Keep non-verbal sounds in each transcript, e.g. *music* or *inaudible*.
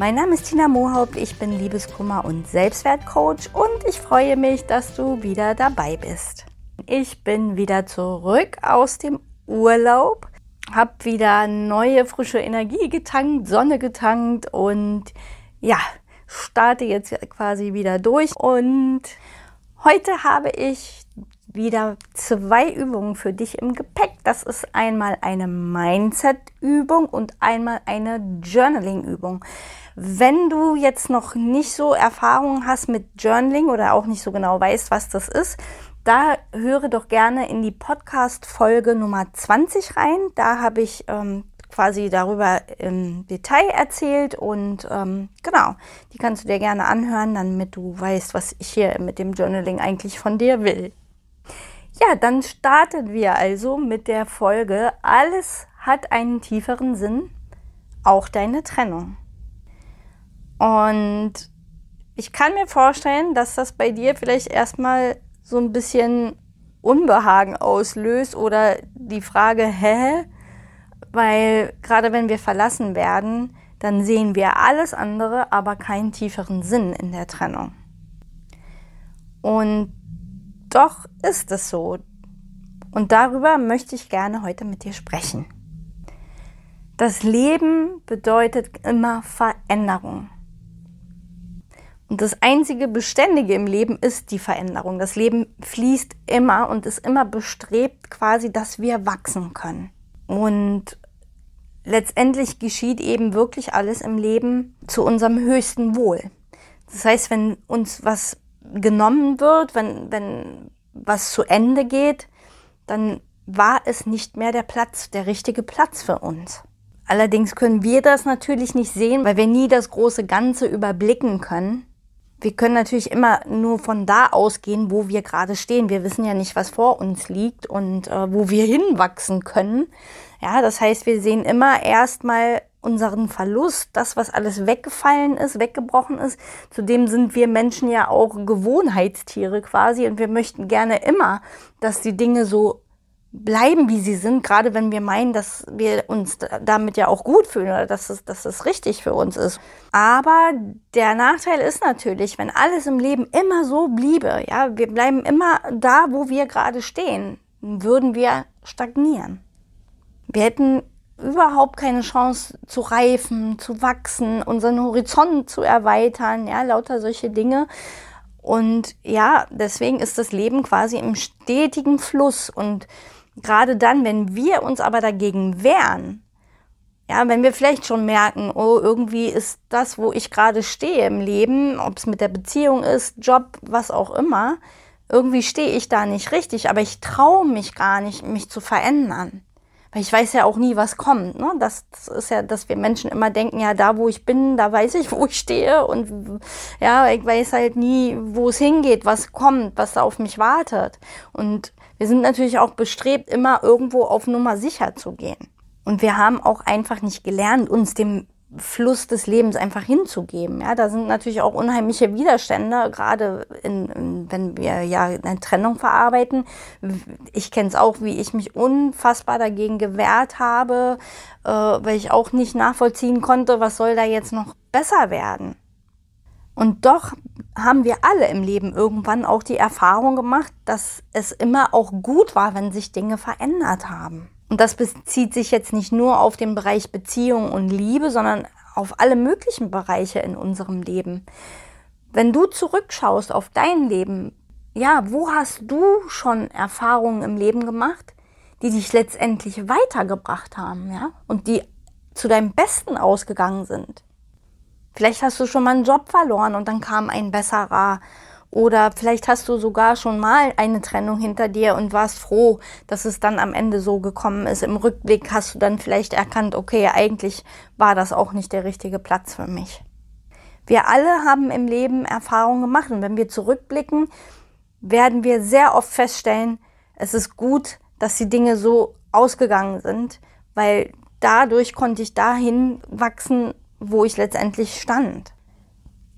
Mein Name ist Tina Mohaupt, ich bin Liebeskummer und Selbstwertcoach und ich freue mich, dass du wieder dabei bist. Ich bin wieder zurück aus dem Urlaub, habe wieder neue frische Energie getankt, Sonne getankt und ja, starte jetzt quasi wieder durch und heute habe ich wieder zwei Übungen für dich im Gepäck. Das ist einmal eine Mindset-Übung und einmal eine Journaling-Übung. Wenn du jetzt noch nicht so Erfahrung hast mit Journaling oder auch nicht so genau weißt, was das ist, da höre doch gerne in die Podcast-Folge Nummer 20 rein. Da habe ich ähm, quasi darüber im Detail erzählt und ähm, genau, die kannst du dir gerne anhören, damit du weißt, was ich hier mit dem Journaling eigentlich von dir will. Ja, dann starten wir also mit der Folge Alles hat einen tieferen Sinn, auch deine Trennung. Und ich kann mir vorstellen, dass das bei dir vielleicht erstmal so ein bisschen Unbehagen auslöst oder die Frage, hä? Weil gerade wenn wir verlassen werden, dann sehen wir alles andere, aber keinen tieferen Sinn in der Trennung. Und doch ist es so. Und darüber möchte ich gerne heute mit dir sprechen. Das Leben bedeutet immer Veränderung. Und das einzige Beständige im Leben ist die Veränderung. Das Leben fließt immer und ist immer bestrebt quasi, dass wir wachsen können. Und letztendlich geschieht eben wirklich alles im Leben zu unserem höchsten Wohl. Das heißt, wenn uns was genommen wird, wenn, wenn was zu Ende geht, dann war es nicht mehr der Platz, der richtige Platz für uns. Allerdings können wir das natürlich nicht sehen, weil wir nie das große Ganze überblicken können wir können natürlich immer nur von da ausgehen, wo wir gerade stehen. Wir wissen ja nicht, was vor uns liegt und äh, wo wir hinwachsen können. Ja, das heißt, wir sehen immer erstmal unseren Verlust, das, was alles weggefallen ist, weggebrochen ist. Zudem sind wir Menschen ja auch Gewohnheitstiere quasi und wir möchten gerne immer, dass die Dinge so bleiben, wie sie sind, gerade wenn wir meinen, dass wir uns damit ja auch gut fühlen oder dass es, dass es richtig für uns ist. Aber der Nachteil ist natürlich, wenn alles im Leben immer so bliebe, ja, wir bleiben immer da, wo wir gerade stehen, würden wir stagnieren. Wir hätten überhaupt keine Chance zu reifen, zu wachsen, unseren Horizont zu erweitern, ja, lauter solche Dinge. Und ja, deswegen ist das Leben quasi im stetigen Fluss und Gerade dann, wenn wir uns aber dagegen wehren, ja, wenn wir vielleicht schon merken, oh, irgendwie ist das, wo ich gerade stehe im Leben, ob es mit der Beziehung ist, Job, was auch immer, irgendwie stehe ich da nicht richtig, aber ich traue mich gar nicht, mich zu verändern. Weil ich weiß ja auch nie, was kommt. Ne? Das, das ist ja, dass wir Menschen immer denken, ja, da wo ich bin, da weiß ich, *laughs* wo ich stehe. Und ja, ich weiß halt nie, wo es hingeht, was kommt, was da auf mich wartet. Und wir sind natürlich auch bestrebt, immer irgendwo auf Nummer sicher zu gehen. Und wir haben auch einfach nicht gelernt, uns dem Fluss des Lebens einfach hinzugeben. Ja, da sind natürlich auch unheimliche Widerstände, gerade in, wenn wir ja eine Trennung verarbeiten. Ich kenne es auch, wie ich mich unfassbar dagegen gewehrt habe, äh, weil ich auch nicht nachvollziehen konnte, was soll da jetzt noch besser werden. Und doch haben wir alle im Leben irgendwann auch die Erfahrung gemacht, dass es immer auch gut war, wenn sich Dinge verändert haben. Und das bezieht sich jetzt nicht nur auf den Bereich Beziehung und Liebe, sondern auf alle möglichen Bereiche in unserem Leben. Wenn du zurückschaust auf dein Leben, ja, wo hast du schon Erfahrungen im Leben gemacht, die dich letztendlich weitergebracht haben, ja, und die zu deinem Besten ausgegangen sind? Vielleicht hast du schon mal einen Job verloren und dann kam ein besserer. Oder vielleicht hast du sogar schon mal eine Trennung hinter dir und warst froh, dass es dann am Ende so gekommen ist. Im Rückblick hast du dann vielleicht erkannt, okay, eigentlich war das auch nicht der richtige Platz für mich. Wir alle haben im Leben Erfahrungen gemacht und wenn wir zurückblicken, werden wir sehr oft feststellen, es ist gut, dass die Dinge so ausgegangen sind, weil dadurch konnte ich dahin wachsen, wo ich letztendlich stand.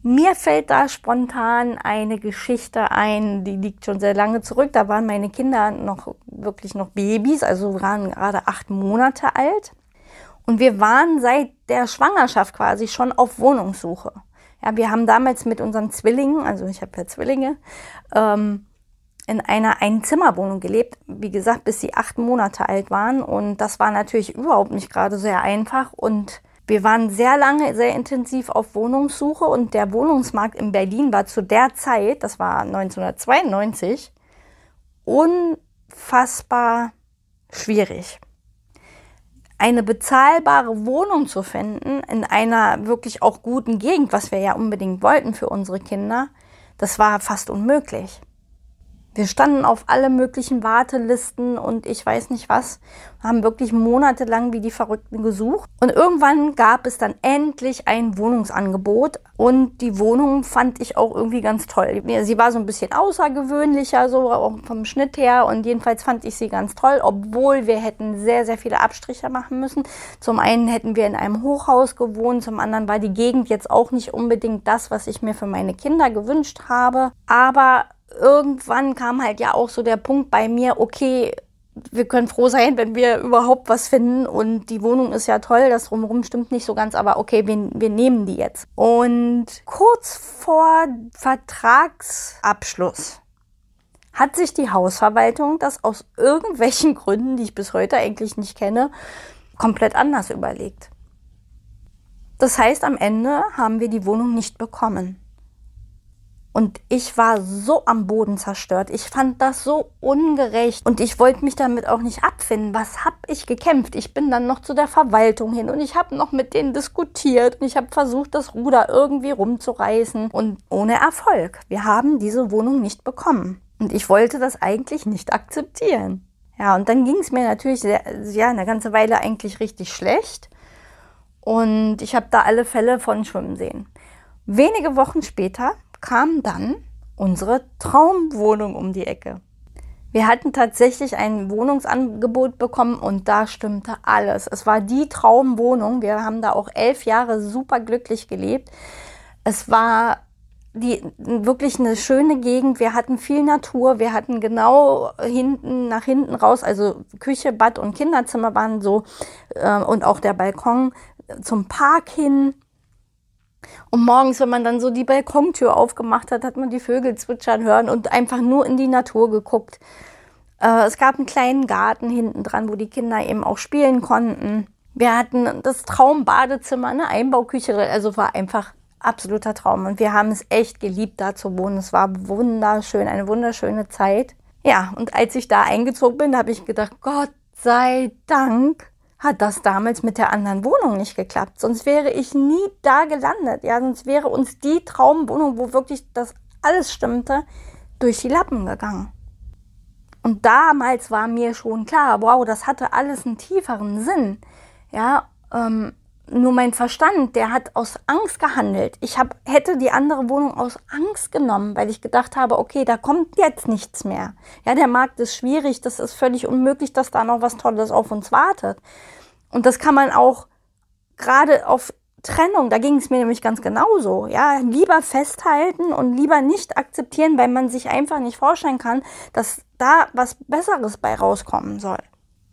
Mir fällt da spontan eine Geschichte ein, die liegt schon sehr lange zurück. Da waren meine Kinder noch wirklich noch Babys, also waren gerade acht Monate alt. Und wir waren seit der Schwangerschaft quasi schon auf Wohnungssuche. Ja, wir haben damals mit unseren Zwillingen, also ich habe ja Zwillinge, ähm, in einer Einzimmerwohnung gelebt, wie gesagt, bis sie acht Monate alt waren. Und das war natürlich überhaupt nicht gerade sehr einfach. Und wir waren sehr lange, sehr intensiv auf Wohnungssuche und der Wohnungsmarkt in Berlin war zu der Zeit, das war 1992, unfassbar schwierig. Eine bezahlbare Wohnung zu finden in einer wirklich auch guten Gegend, was wir ja unbedingt wollten für unsere Kinder, das war fast unmöglich. Wir standen auf alle möglichen Wartelisten und ich weiß nicht was, haben wirklich monatelang wie die Verrückten gesucht. Und irgendwann gab es dann endlich ein Wohnungsangebot und die Wohnung fand ich auch irgendwie ganz toll. Sie war so ein bisschen außergewöhnlicher, so auch vom Schnitt her und jedenfalls fand ich sie ganz toll, obwohl wir hätten sehr, sehr viele Abstriche machen müssen. Zum einen hätten wir in einem Hochhaus gewohnt, zum anderen war die Gegend jetzt auch nicht unbedingt das, was ich mir für meine Kinder gewünscht habe. Aber irgendwann kam halt ja auch so der Punkt bei mir, okay, wir können froh sein, wenn wir überhaupt was finden. Und die Wohnung ist ja toll, das drumherum stimmt nicht so ganz, aber okay, wir, wir nehmen die jetzt. Und kurz vor Vertragsabschluss hat sich die Hausverwaltung das aus irgendwelchen *laughs* Gründen, die ich bis heute eigentlich nicht kenne, komplett anders überlegt. Das heißt, am Ende haben wir die Wohnung nicht bekommen. Und ich war so am Boden zerstört. Ich fand das so ungerecht. Und ich wollte mich damit auch nicht abfinden. Was hab ich gekämpft? Ich bin dann noch zu der Verwaltung hin und ich habe noch mit denen diskutiert und ich habe versucht, das Ruder irgendwie rumzureißen. Und ohne Erfolg. Wir haben diese Wohnung nicht bekommen. Und ich wollte das eigentlich nicht akzeptieren. Ja, und dann ging es mir natürlich sehr, ja, eine ganze Weile eigentlich richtig schlecht. Und ich habe da alle Fälle von schwimmen sehen. Wenige Wochen später kam dann unsere Traumwohnung um die Ecke. Wir hatten tatsächlich ein Wohnungsangebot bekommen und da stimmte alles. Es war die Traumwohnung. Wir haben da auch elf Jahre super glücklich gelebt. Es war die wirklich eine schöne Gegend. Wir hatten viel Natur. Wir hatten genau hinten nach hinten raus, also Küche, Bad und Kinderzimmer waren so äh, und auch der Balkon zum Park hin. Und morgens, wenn man dann so die Balkontür aufgemacht hat, hat man die Vögel zwitschern hören und einfach nur in die Natur geguckt. Äh, es gab einen kleinen Garten hinten dran, wo die Kinder eben auch spielen konnten. Wir hatten das Traumbadezimmer, eine Einbauküche, also war einfach absoluter Traum. Und wir haben es echt geliebt, da zu wohnen. Es war wunderschön, eine wunderschöne Zeit. Ja, und als ich da eingezogen bin, habe ich gedacht, Gott sei Dank hat das damals mit der anderen Wohnung nicht geklappt. Sonst wäre ich nie da gelandet. Ja, sonst wäre uns die Traumwohnung, wo wirklich das alles stimmte, durch die Lappen gegangen. Und damals war mir schon klar, wow, das hatte alles einen tieferen Sinn. Ja, ähm, nur mein Verstand, der hat aus Angst gehandelt. Ich hab, hätte die andere Wohnung aus Angst genommen, weil ich gedacht habe, okay, da kommt jetzt nichts mehr. Ja, der Markt ist schwierig, das ist völlig unmöglich, dass da noch was Tolles auf uns wartet. Und das kann man auch gerade auf Trennung, da ging es mir nämlich ganz genauso. Ja, lieber festhalten und lieber nicht akzeptieren, weil man sich einfach nicht vorstellen kann, dass da was Besseres bei rauskommen soll.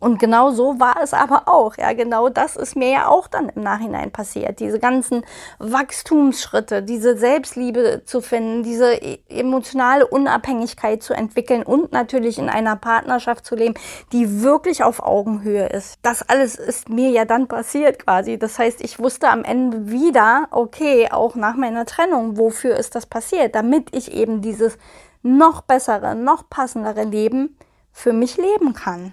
Und genau so war es aber auch. Ja, genau das ist mir ja auch dann im Nachhinein passiert. Diese ganzen Wachstumsschritte, diese Selbstliebe zu finden, diese e-, emotionale Unabhängigkeit zu entwickeln und natürlich in einer Partnerschaft zu leben, die wirklich auf Augenhöhe ist. Das alles ist mir ja dann passiert quasi. Das heißt, ich wusste am Ende wieder, okay, auch nach meiner Trennung, wofür ist das passiert? Damit ich eben dieses noch bessere, noch passendere Leben für mich leben kann.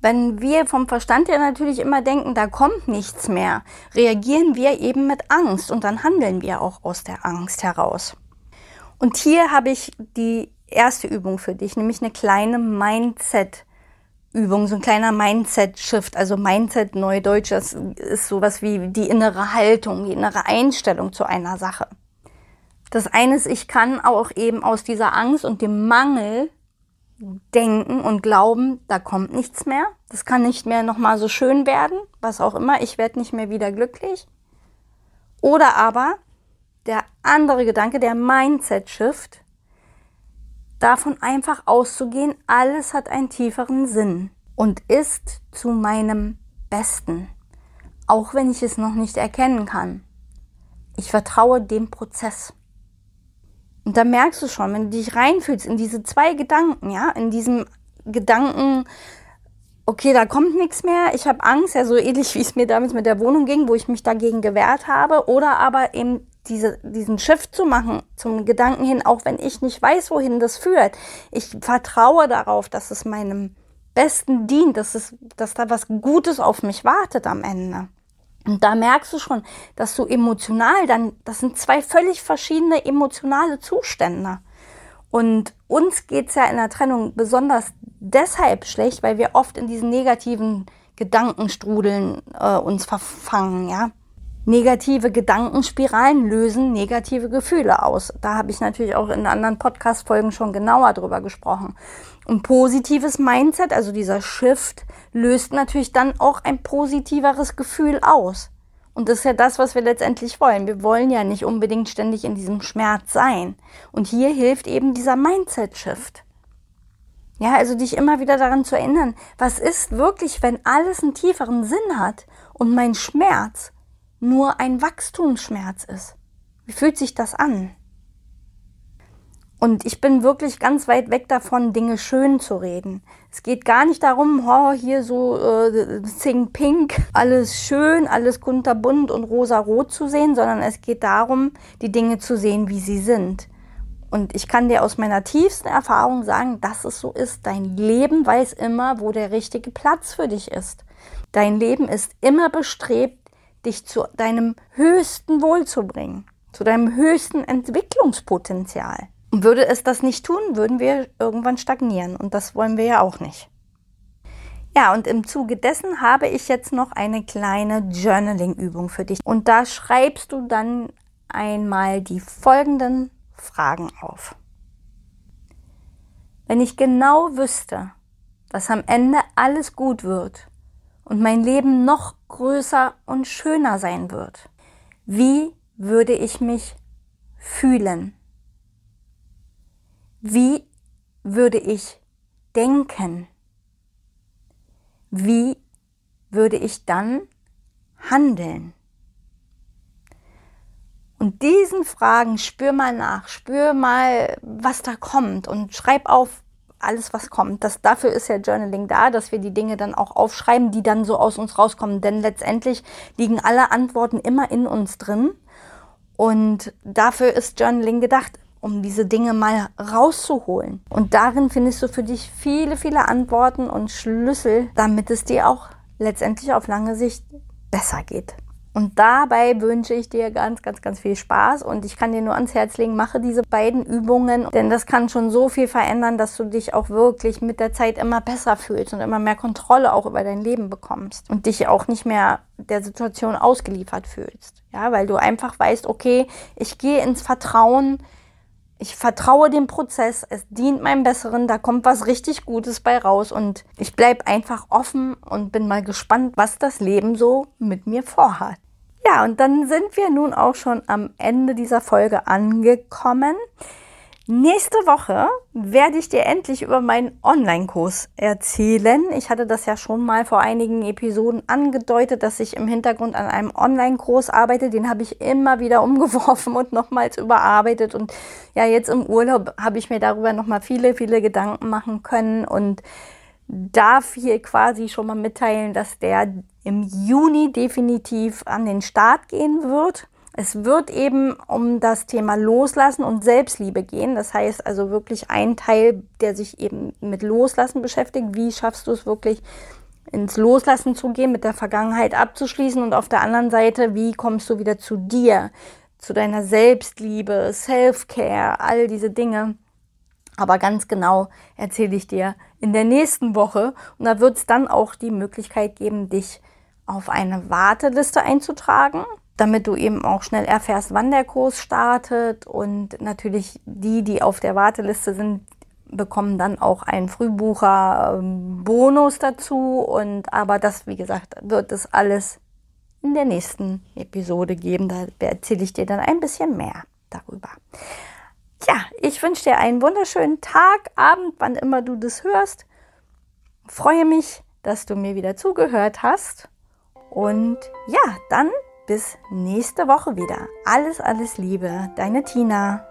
Wenn wir vom Verstand her natürlich immer denken, da kommt nichts mehr, reagieren wir eben mit Angst und dann handeln wir auch aus der Angst heraus. Und hier habe ich die erste Übung für dich, nämlich eine kleine Mindset Übung, so ein kleiner Mindset-Shift. Also Mindset, Neudeutsch, das ist sowas wie die innere Haltung, die innere Einstellung zu einer Sache. Das eine ist, ich kann auch eben aus dieser Angst und dem Mangel denken und glauben, da kommt nichts mehr. Das kann nicht mehr nochmal so schön werden, was auch immer. Ich werde nicht mehr wieder glücklich. Oder aber der andere Gedanke, der Mindset-Shift, davon einfach auszugehen, alles hat einen tieferen Sinn und ist zu meinem Besten, auch wenn ich es noch nicht erkennen kann. Ich vertraue dem Prozess. Und da merkst du schon, wenn du dich reinfühlst in diese zwei Gedanken, ja, in diesem Gedanken, okay, da kommt nichts mehr, ich habe Angst, ja, so ähnlich wie es mir damals mit der Wohnung ging, wo ich mich dagegen gewehrt habe, oder aber eben diese, diesen Shift zu machen zum Gedanken hin, auch wenn ich nicht weiß, wohin das führt. Ich vertraue darauf, dass es meinem Besten dient, dass, es, dass da was Gutes auf mich wartet am Ende. Und da merkst du schon, dass du emotional dann, das sind zwei völlig verschiedene emotionale Zustände. Und uns geht's ja in der Trennung besonders deshalb schlecht, weil wir oft in diesen negativen Gedankenstrudeln äh, uns verfangen, ja. Negative Gedankenspiralen lösen negative Gefühle aus. Da habe ich natürlich auch in anderen Podcast-Folgen schon genauer drüber gesprochen. Und positives Mindset, also dieser Shift, löst natürlich dann auch ein positiveres Gefühl aus. Und das ist ja das, was wir letztendlich wollen. Wir wollen ja nicht unbedingt ständig in diesem Schmerz sein. Und hier hilft eben dieser Mindset-Shift. Ja, also dich immer wieder daran zu erinnern, was ist wirklich, wenn alles einen tieferen Sinn hat und mein Schmerz nur ein Wachstumsschmerz ist? Wie fühlt sich das an? Und ich bin wirklich ganz weit weg davon, Dinge schön zu reden. Es geht gar nicht darum, oh, hier so äh, Sing Pink, alles schön, alles kunterbunt und rosa-rot zu sehen, sondern es geht darum, die Dinge zu sehen, wie sie sind. Und ich kann dir aus meiner tiefsten Erfahrung sagen, dass es so ist. Dein Leben weiß immer, wo der richtige Platz für dich ist. Dein Leben ist immer bestrebt, dich zu deinem höchsten Wohl zu bringen, zu deinem höchsten Entwicklungspotenzial. Und würde es das nicht tun, würden wir irgendwann stagnieren. Und das wollen wir ja auch nicht. Ja, und im Zuge dessen habe ich jetzt noch eine kleine Journaling-Übung für dich. Und da schreibst du dann einmal die folgenden Fragen auf. Wenn ich genau wüsste, dass am Ende alles gut wird und mein Leben noch größer und schöner sein wird, wie würde ich mich fühlen? Wie würde ich denken? Wie würde ich dann handeln? Und diesen Fragen spür mal nach, spür mal, was da kommt und schreib auf alles, was kommt. Das, dafür ist ja Journaling da, dass wir die Dinge dann auch aufschreiben, die dann so aus uns rauskommen. Denn letztendlich liegen alle Antworten immer in uns drin. Und dafür ist Journaling gedacht um diese Dinge mal rauszuholen. Und darin findest du für dich viele, viele Antworten und Schlüssel, damit es dir auch letztendlich auf lange Sicht besser geht. Und dabei wünsche ich dir ganz, ganz, ganz viel Spaß und ich kann dir nur ans Herz legen, mache diese beiden Übungen, denn das kann schon so viel verändern, dass du dich auch wirklich mit der Zeit immer besser fühlst und immer mehr Kontrolle auch über dein Leben bekommst und dich auch nicht mehr der Situation ausgeliefert fühlst. Ja, weil du einfach weißt, okay, ich gehe ins Vertrauen, ich vertraue dem Prozess, es dient meinem Besseren, da kommt was richtig Gutes bei raus und ich bleibe einfach offen und bin mal gespannt, was das Leben so mit mir vorhat. Ja, und dann sind wir nun auch schon am Ende dieser Folge angekommen. Nächste Woche werde ich dir endlich über meinen Online-Kurs erzählen. Ich hatte das ja schon mal vor einigen Episoden angedeutet, dass ich im Hintergrund an einem Online-Kurs arbeite. Den habe ich immer wieder *laughs* umgeworfen und nochmals überarbeitet. Und ja, jetzt im Urlaub habe ich mir darüber nochmal viele, viele Gedanken machen können und darf hier quasi schon mal mitteilen, dass der im Juni definitiv an den Start gehen wird. Es wird eben um das Thema Loslassen und Selbstliebe gehen. Das heißt also wirklich ein Teil, der sich eben mit Loslassen beschäftigt. Wie schaffst du es wirklich ins Loslassen zu gehen, mit der Vergangenheit abzuschließen und auf der anderen Seite, wie kommst du wieder zu dir, zu deiner Selbstliebe, Self-Care, all diese Dinge. Aber ganz genau erzähle ich dir in der nächsten Woche. Und da wird es dann auch die Möglichkeit geben, dich auf eine Warteliste einzutragen, damit du eben auch schnell erfährst, wann der Kurs startet. Und natürlich die, die auf der Warteliste sind, bekommen dann auch einen Frühbucher-Bonus dazu. Und aber das, wie gesagt, wird es alles in der nächsten Episode geben. Da erzähle ich dir dann ein bisschen mehr darüber. Ja, ich wünsche dir einen wunderschönen Tag, Abend, wann immer du das hörst. Freue mich, dass du mir wieder zugehört hast. Und ja, dann bis nächste Woche wieder. Alles, alles Liebe, deine Tina.